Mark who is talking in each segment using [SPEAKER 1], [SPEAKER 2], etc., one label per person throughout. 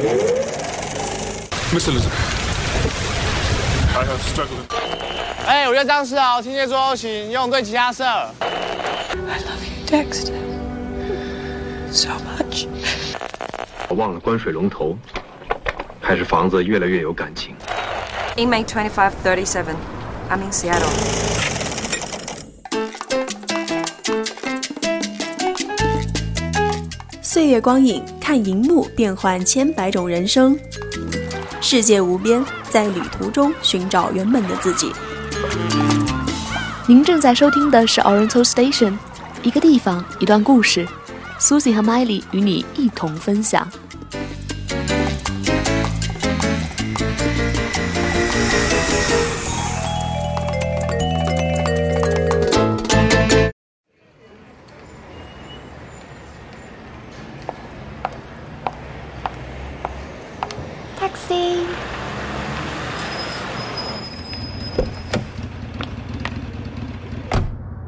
[SPEAKER 1] Miss Elizabeth, I have struggled.
[SPEAKER 2] 哎，我叫张世豪，天蝎座 O 型，游泳队吉他社。
[SPEAKER 3] I love you, Dexter. So much.
[SPEAKER 4] 我忘了关水龙头，还是房子越来越有感情。
[SPEAKER 5] Inmate 2537. I'm in Seattle.
[SPEAKER 6] 岁月光影，看荧幕变换千百种人生，世界无边，在旅途中寻找原本的自己。
[SPEAKER 7] 您正在收听的是 Oriental Station，一个地方，一段故事。Susie 和 Miley 与你一同分享。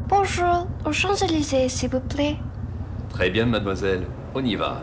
[SPEAKER 8] Bonjour, aux Champs-Élysées, s'il vous plaît.
[SPEAKER 9] Très bien, mademoiselle. On y va.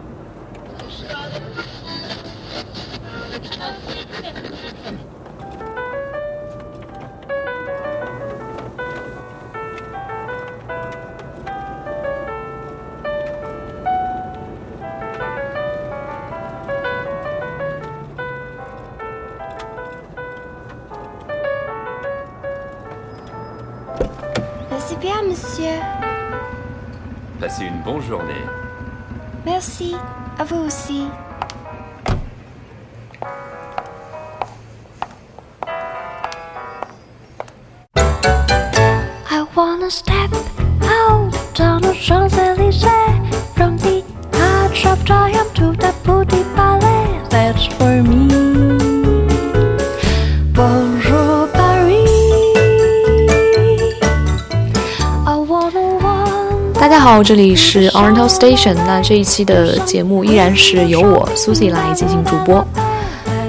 [SPEAKER 7] 大家好，这里是 Oriental Station。那这一期的节目依然是由我 Susie 来进行主播。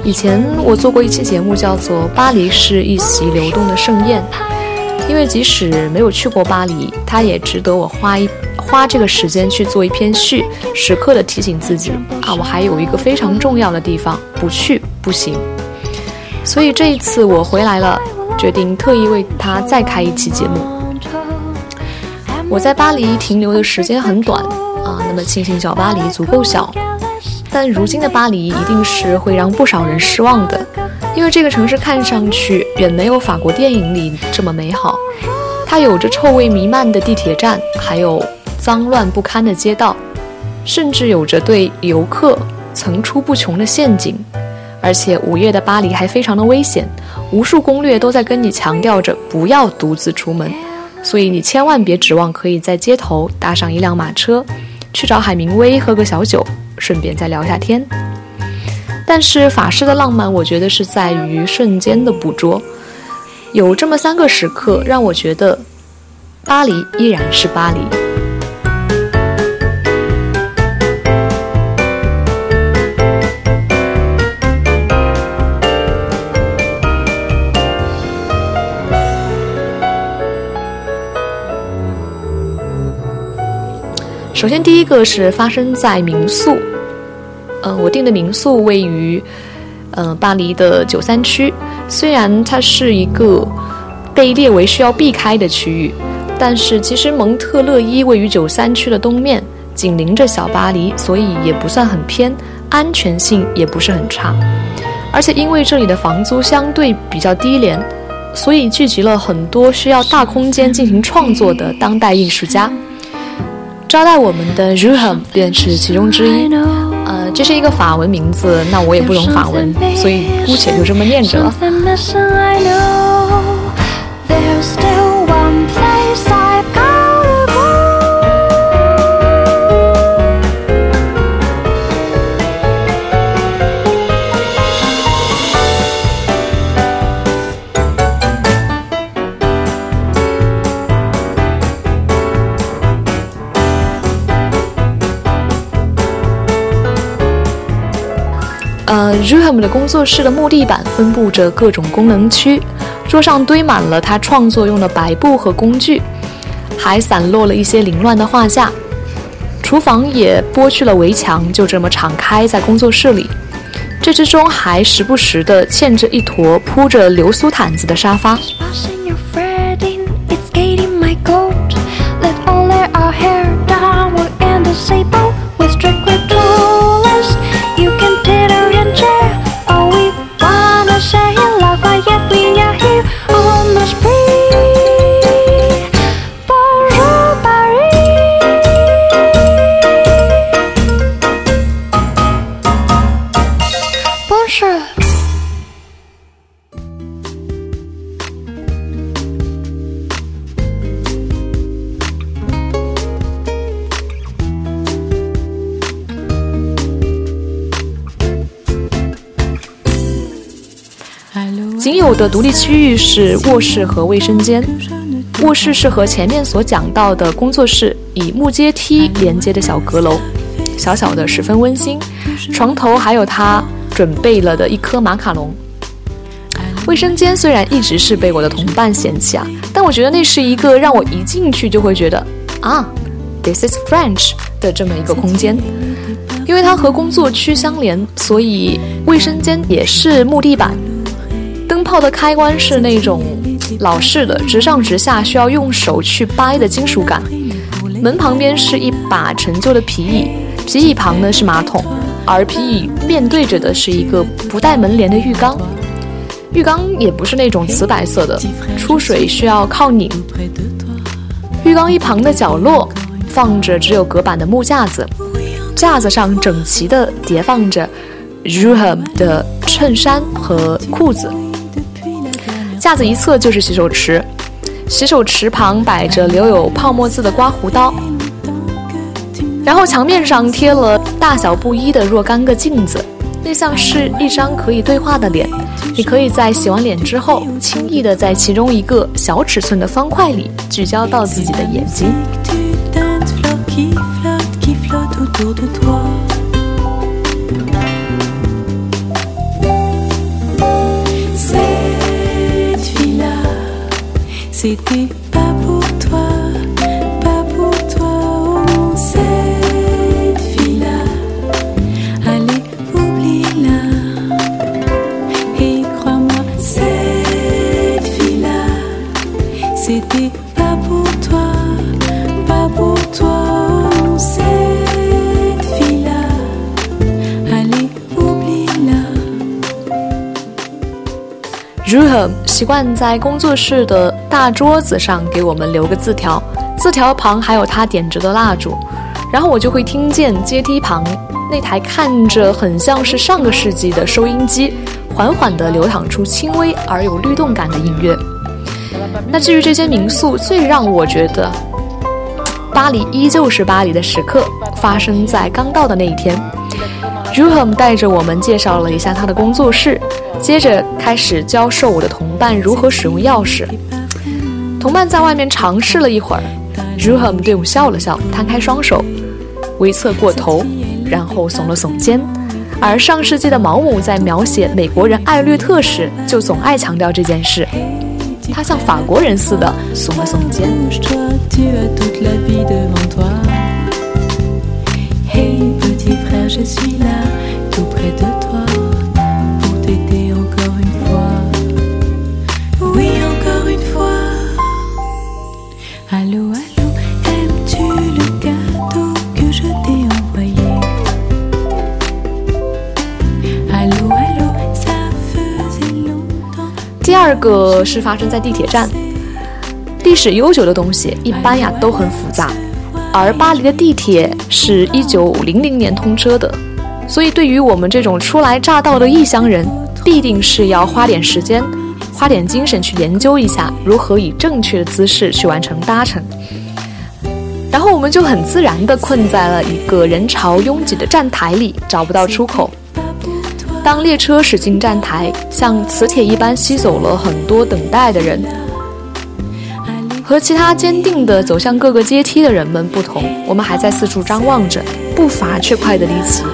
[SPEAKER 7] 以前我做过一期节目，叫做《巴黎是一席流动的盛宴》，因为即使没有去过巴黎，它也值得我花一花这个时间去做一篇序，时刻的提醒自己啊，我还有一个非常重要的地方不去不行。所以这一次我回来了，决定特意为它再开一期节目。我在巴黎停留的时间很短啊，那么庆幸小巴黎足够小，但如今的巴黎一定是会让不少人失望的，因为这个城市看上去远没有法国电影里这么美好。它有着臭味弥漫的地铁站，还有脏乱不堪的街道，甚至有着对游客层出不穷的陷阱。而且午夜的巴黎还非常的危险，无数攻略都在跟你强调着不要独自出门。所以你千万别指望可以在街头搭上一辆马车，去找海明威喝个小酒，顺便再聊下天。但是法式的浪漫，我觉得是在于瞬间的捕捉。有这么三个时刻，让我觉得巴黎依然是巴黎。首先，第一个是发生在民宿。嗯、我订的民宿位于嗯、呃巴黎的九三区。虽然它是一个被列为需要避开的区域，但是其实蒙特勒伊位于九三区的东面，紧邻着小巴黎，所以也不算很偏，安全性也不是很差。而且因为这里的房租相对比较低廉，所以聚集了很多需要大空间进行创作的当代艺术家。招待我们的 Ruham 便是其中之一。呃，这是一个法文名字，那我也不懂法文，所以姑且就这么念着了。呃 r u h a m 的工作室的木地板分布着各种功能区，桌上堆满了他创作用的白布和工具，还散落了一些凌乱的画架。厨房也剥去了围墙，就这么敞开在工作室里。这之中还时不时地嵌着一坨铺着流苏毯子的沙发。的独立区域是卧室和卫生间。卧室是和前面所讲到的工作室以木阶梯连接的小阁楼，小小的十分温馨。床头还有他准备了的一颗马卡龙。卫生间虽然一直是被我的同伴嫌弃啊，但我觉得那是一个让我一进去就会觉得啊，this is French 的这么一个空间。因为它和工作区相连，所以卫生间也是木地板。灯泡的开关是那种老式的，直上直下，需要用手去掰的金属感。门旁边是一把陈旧的皮椅，皮椅旁呢是马桶，而皮椅面对着的是一个不带门帘的浴缸。浴缸也不是那种瓷白色的，出水需要靠拧。浴缸一旁的角落放着只有隔板的木架子，架子上整齐地叠放着 Ruham 的衬衫和裤子。架子一侧就是洗手池，洗手池旁摆着留有泡沫渍的刮胡刀，然后墙面上贴了大小不一的若干个镜子，那像是一张可以对话的脸。你可以在洗完脸之后，轻易的在其中一个小尺寸的方块里聚焦到自己的眼睛。习惯在工作室的大桌子上给我们留个字条，字条旁还有他点着的蜡烛，然后我就会听见阶梯旁那台看着很像是上个世纪的收音机，缓缓地流淌出轻微而有律动感的音乐。那至于这间民宿，最让我觉得巴黎依旧是巴黎的时刻，发生在刚到的那一天。Ruham 带着我们介绍了一下他的工作室，接着开始教授我的同伴如何使用钥匙。同伴在外面尝试了一会儿，Ruham 对我笑了笑，摊开双手，微侧过头，然后耸了耸肩。而上世纪的毛姆在描写美国人艾略特时，就总爱强调这件事。他像法国人似的耸了耸肩。
[SPEAKER 3] Petit frère, je suis là, tout près de toi, pour t'aider encore une fois. Oui, encore une fois. Allô, allô, aimes-tu le gâteau que je t'ai envoyé? Allô, allô, ça faisait longtemps.
[SPEAKER 7] 第二个是发生在地铁站。历史悠久的东西一般呀都很复杂，而巴黎的地铁是一九零零年通车的，所以对于我们这种初来乍到的异乡人，必定是要花点时间、花点精神去研究一下如何以正确的姿势去完成搭乘。然后我们就很自然地困在了一个人潮拥挤的站台里，找不到出口。当列车驶进站台，像磁铁一般吸走了很多等待的人。和其他坚定地走向各个阶梯的人们不同，我们还在四处张望着，步伐却快得离奇。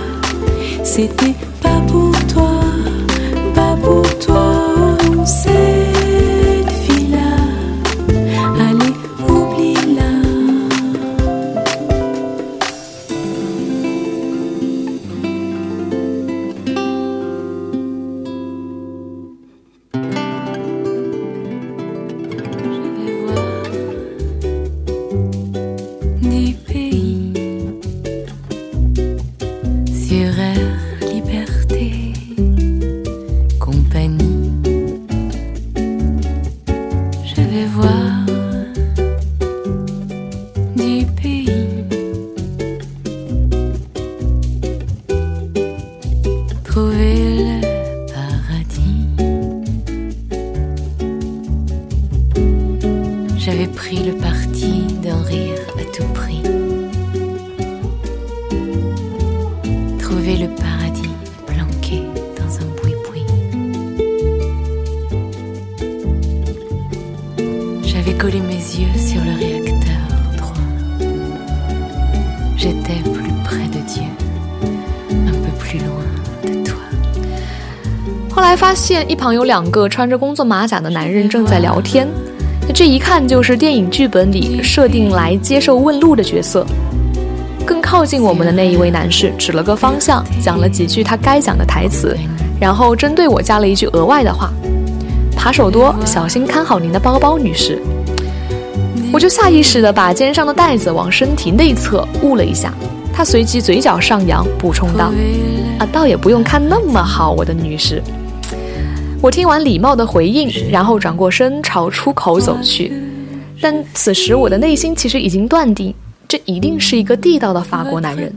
[SPEAKER 7] 一旁有两个穿着工作马甲的男人正在聊天，这一看就是电影剧本里设定来接受问路的角色。更靠近我们的那一位男士指了个方向，讲了几句他该讲的台词，然后针对我加了一句额外的话：“扒手多，小心看好您的包包，女士。”我就下意识地把肩上的袋子往身体内侧捂了一下。他随即嘴角上扬，补充道：“啊，倒也不用看那么好，我的女士。”我听完礼貌的回应，然后转过身朝出口走去。但此时我的内心其实已经断定。这一定是一个地道的法国男人。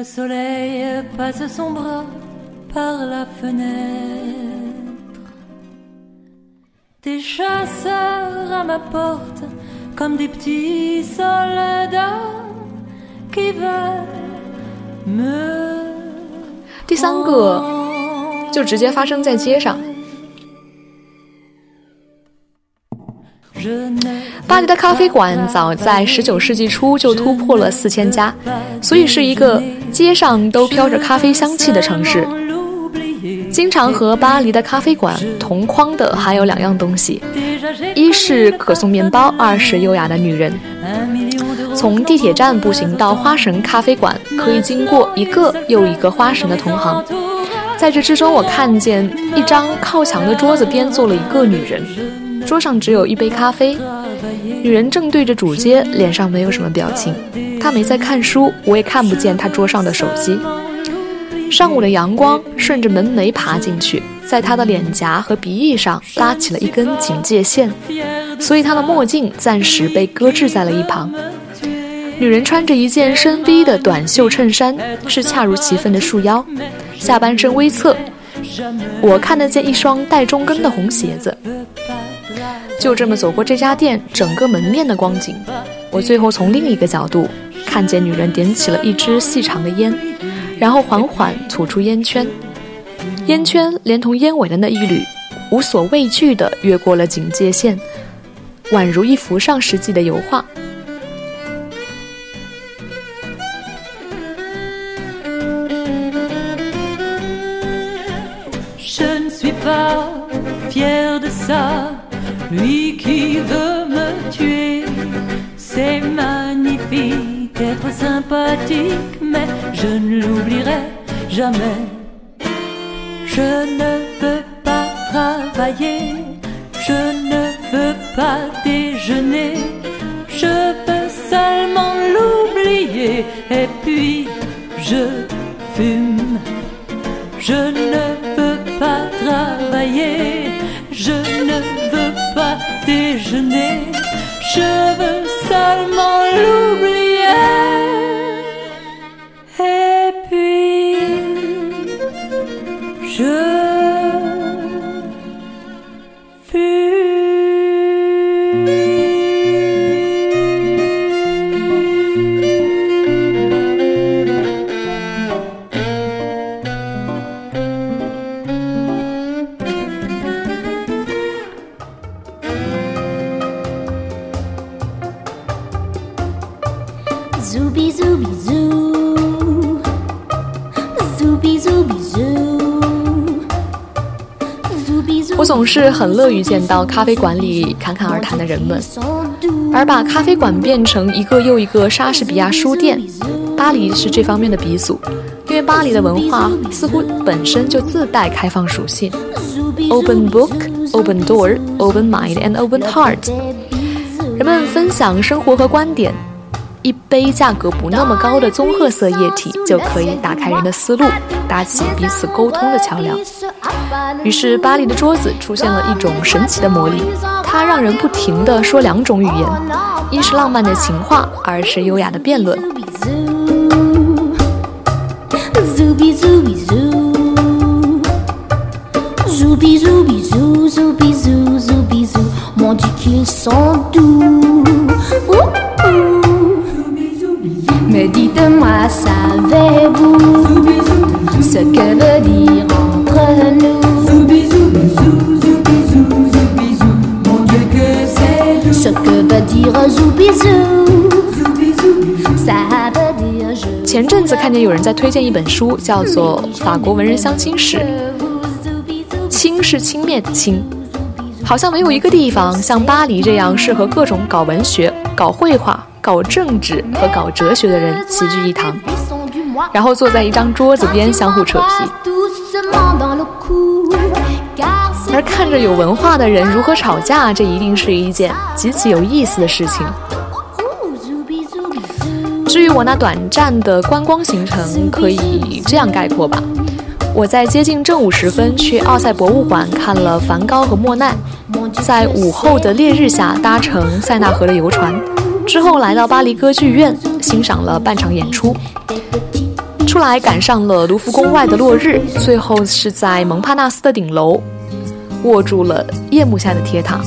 [SPEAKER 10] Le soleil passe son bras par la fenêtre. Des chasseurs à ma porte comme des petits soldats qui veulent me.
[SPEAKER 7] 第三个就直接发生在街上。 巴黎的咖啡馆早在十九世纪初就突破了四千家，所以是一个街上都飘着咖啡香气的城市。经常和巴黎的咖啡馆同框的还有两样东西：一是可颂面包，二是优雅的女人。从地铁站步行到花神咖啡馆，可以经过一个又一个花神的同行。在这之中，我看见一张靠墙的桌子边坐了一个女人。桌上只有一杯咖啡，女人正对着主街，脸上没有什么表情。她没在看书，我也看不见她桌上的手机。上午的阳光顺着门楣爬进去，在她的脸颊和鼻翼上拉起了一根警戒线，所以她的墨镜暂时被搁置在了一旁。女人穿着一件深 V 的短袖衬衫，是恰如其分的束腰，下半身微侧。我看得见一双带中跟的红鞋子。就这么走过这家店整个门面的光景，我最后从另一个角度看见女人点起了一支细长的烟，然后缓缓吐出烟圈，烟圈连同烟尾的那一缕，无所畏惧地越过了警戒线，宛如一幅上世纪的油画。
[SPEAKER 10] Lui qui veut me tuer, c'est magnifique d'être sympathique, mais je ne l'oublierai jamais. Je ne veux pas travailler, je ne veux pas déjeuner, je veux seulement l'oublier, et puis je fume. Je ne veux pas travailler, je ne déjeuner, je veux seulement l'oublier.
[SPEAKER 7] 我总是很乐于见到咖啡馆里侃侃而谈的人们，而把咖啡馆变成一个又一个莎士比亚书店。巴黎是这方面的鼻祖，因为巴黎的文化似乎本身就自带开放属性：open book, open door, open mind and open heart。人们分享生活和观点，
[SPEAKER 11] 一杯价格不那么高的棕褐色液体就可以打开人的思路，搭起彼此沟通的桥梁。于是巴黎的桌子出现了一种神奇的魔力，它让人不停的说两种语言，一是浪漫的情话，二是优雅的辩论。前阵子看见有人在推荐一本书，叫做《法国文人相亲史》，轻是轻蔑的轻，好像没有一个地方像巴黎这样适合各种搞文学、搞绘画、搞政治和搞哲学的人齐聚一堂，然后坐在一张桌子边相互扯皮。而看着有文化的人如何吵架，这一定是一件极其有意思的事情。至于我那短暂的观光行程，可以这样概括吧：我在接近正午时分去奥赛博物馆看了梵高和莫奈，在午后的烈日下搭乘塞纳河的游船，之后来到巴黎歌剧院欣赏了半场演出，出来赶上了卢浮宫外的落日，最后是在蒙帕纳斯的顶楼握住了夜幕下的铁塔。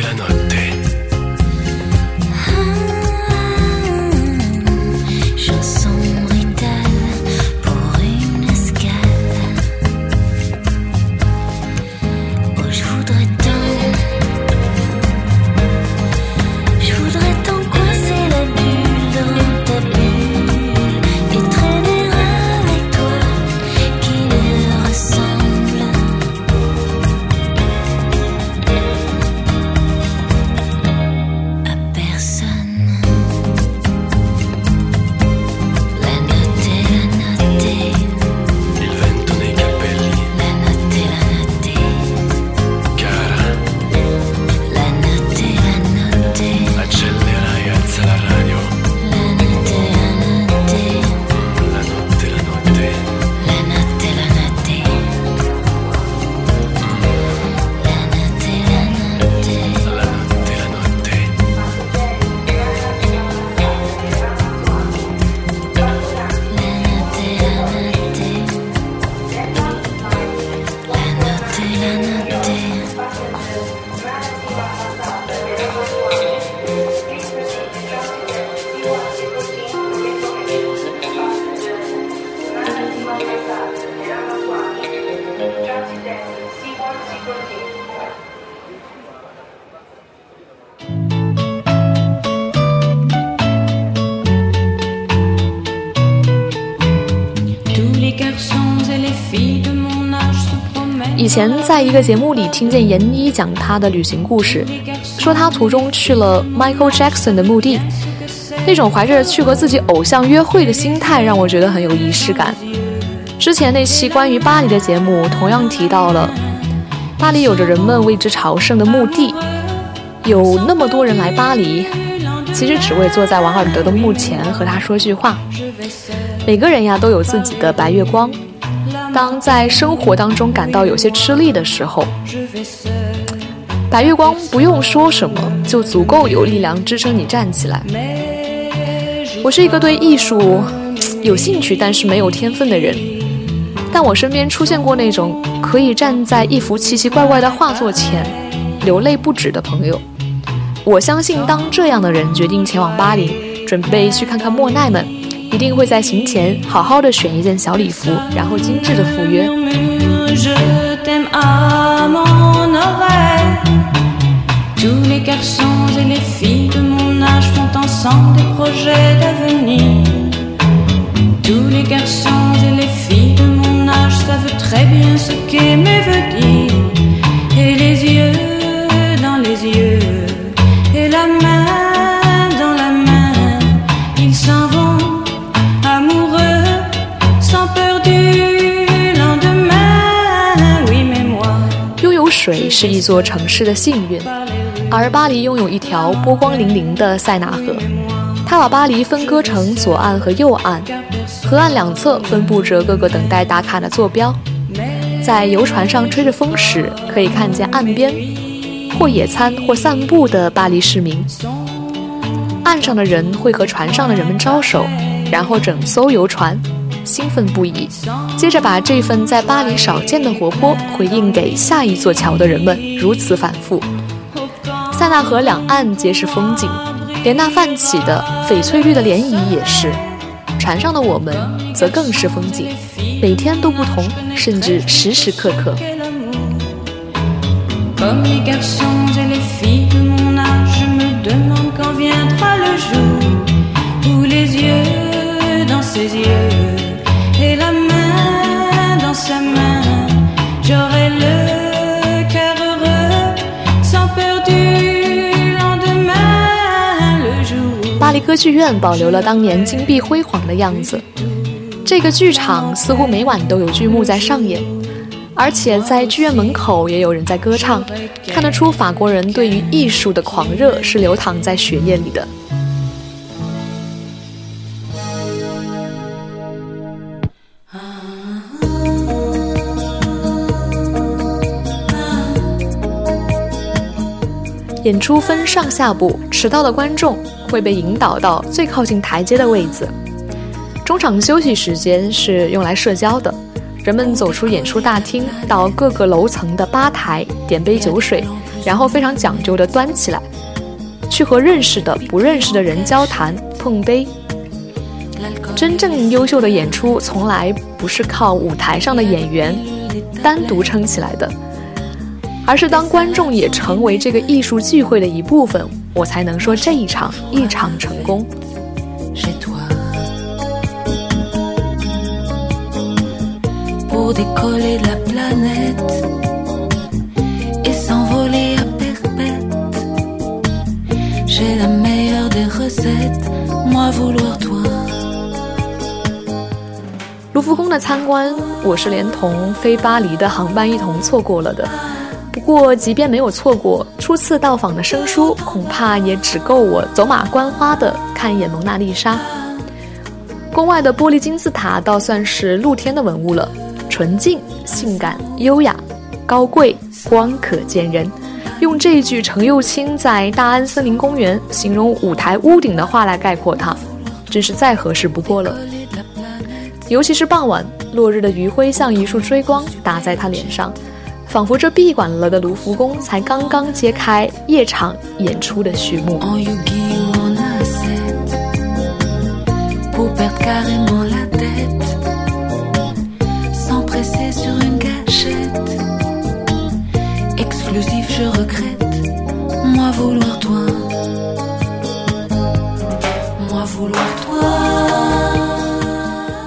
[SPEAKER 12] C'est la
[SPEAKER 7] note. 前在一个节目里听见闫妮讲她的旅行故事，说她途中去了 Michael Jackson 的墓地，那种怀着去和自己偶像约会的心态，让我觉得很有仪式感。之前那期关于巴黎的节目同样提到了，巴黎有着人们为之朝圣的墓地，有那么多人来巴黎，其实只为坐在王尔德的墓前和他说句话。每个人呀都有自己的白月光，当在生活当中感到有些吃力的时候，白月光不用说什么就足够有力量支撑你站起来。我是一个对艺术有兴趣但是没有天分的人。但我身边出现过那种可以站在一幅奇奇怪怪的画作前流泪不止的朋友。我相信，当这样的人决定前往巴黎，准备去看看莫奈们，一定会在行前好好的选一件小礼服，然后精致的赴约。
[SPEAKER 3] savent très bien ce qu'aimer veut dire. Et les yeux dans les yeux,
[SPEAKER 7] 是一座城市的幸运，而巴黎拥有一条波光粼粼的塞纳河。它把巴黎分割成左岸和右岸，河岸两侧分布着各个等待打卡的坐标。在游船上吹着风时，可以看见岸边或野餐或散步的巴黎市民。岸上的人会和船上的人们招手，然后整艘游船兴奋不已，接着把这份在巴黎少见的活泼回应给下一座桥的人们，如此反复。塞纳河两岸皆是风景。连那泛起的翡翠绿的涟漪也是，船上的我们则更是风景，每天都不同，甚至时时刻刻。歌剧院保留了当年金碧辉煌的样子。这个剧场似乎每晚都有剧目在上演，而且在剧院门口也有人在歌唱，看得出法国人对于艺术的狂热是流淌在血液里的。演出分上下部，迟到的观众会被引导到最靠近台阶的位子。中场休息时间是用来社交的，人们走出演出大厅，到各个楼层的吧台点杯酒水，然后非常讲究的端起来，去和认识的、不认识的人交谈、碰杯。真正优秀的演出从来不是靠舞台上的演员单独撑起来的。而是当观众也成为这个艺术聚会的一部分，我才能说这一场一场成功。卢浮宫的参观，我是连同飞巴黎的航班一同错过了的。不过，即便没有错过初次到访的生疏，恐怕也只够我走马观花的看一眼蒙娜丽莎。宫外的玻璃金字塔倒算是露天的文物了，纯净、性感、优雅、高贵、光可见人。用这一句程又青在大安森林公园形容舞台屋顶的话来概括它，真是再合适不过了。尤其是傍晚，落日的余晖像一束追光打在他脸上。仿佛这闭馆了的卢浮宫才刚刚揭开夜场演出的序幕。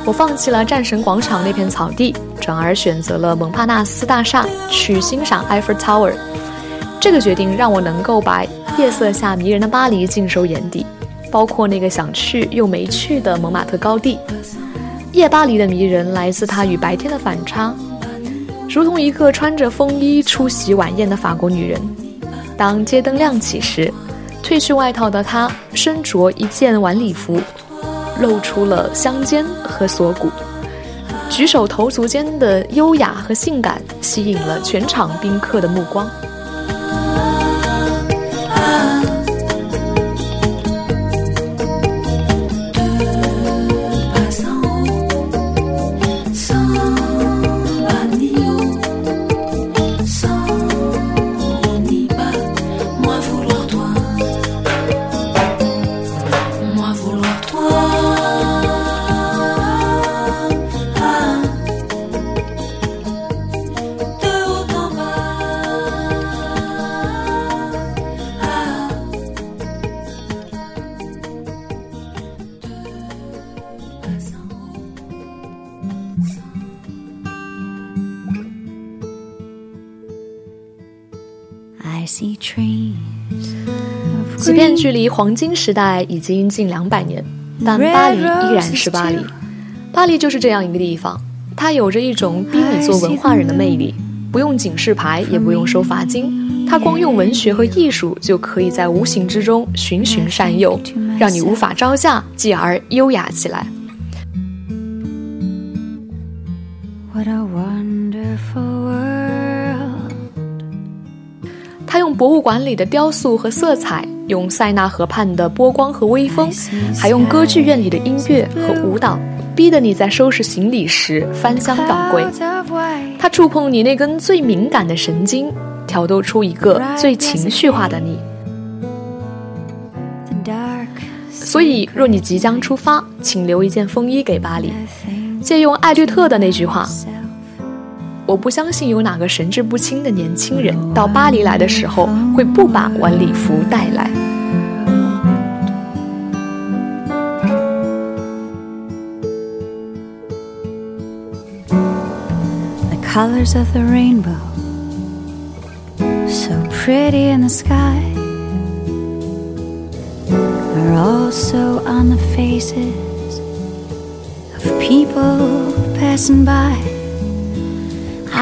[SPEAKER 7] 我放弃了战神广场那片草地。转而选择了蒙帕纳斯大厦去欣赏埃菲尔 Tower。这个决定让我能够把夜色下迷人的巴黎尽收眼底，包括那个想去又没去的蒙马特高地。夜巴黎的迷人来自它与白天的反差，如同一个穿着风衣出席晚宴的法国女人。当街灯亮起时，褪去外套的她身着一件晚礼服，露出了香肩和锁骨，举手投足间的优雅和性感吸引了全场宾客的目光。离黄金时代已经近两百年，但巴黎依然是巴黎。巴黎就是这样一个地方，它有着一种逼你做文化人的魅力。不用警示牌，也不用收罚金，它光用文学和艺术就可以在无形之中循循善诱，让你无法招架，继而优雅起来。What a wonderful world. 他用博物馆里的雕塑和色彩，用塞纳河畔的波光和微风，还用歌剧院里的音乐和舞蹈，逼得你在收拾行李时翻箱倒柜。他触碰你那根最敏感的神经，挑逗出一个最情绪化的你。所以，若你即将出发，请留一件风衣给巴黎。借用艾略特的那句话。我不相信有哪个神志不清的年轻人到巴黎来的时候会不把晚礼服带来。
[SPEAKER 8] The colors of the rainbow, so pretty in the sky, are also on the faces of people passing by.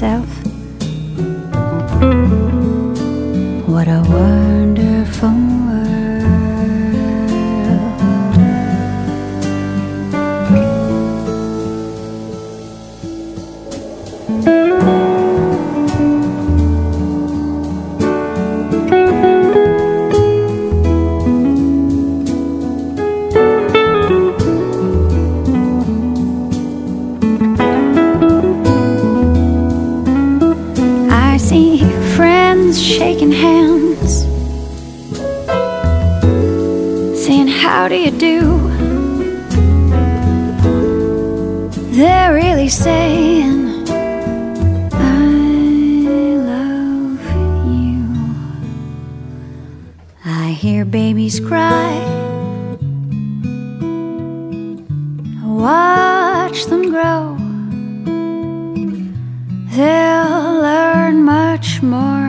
[SPEAKER 8] yourself. Watch them grow. They'll learn much more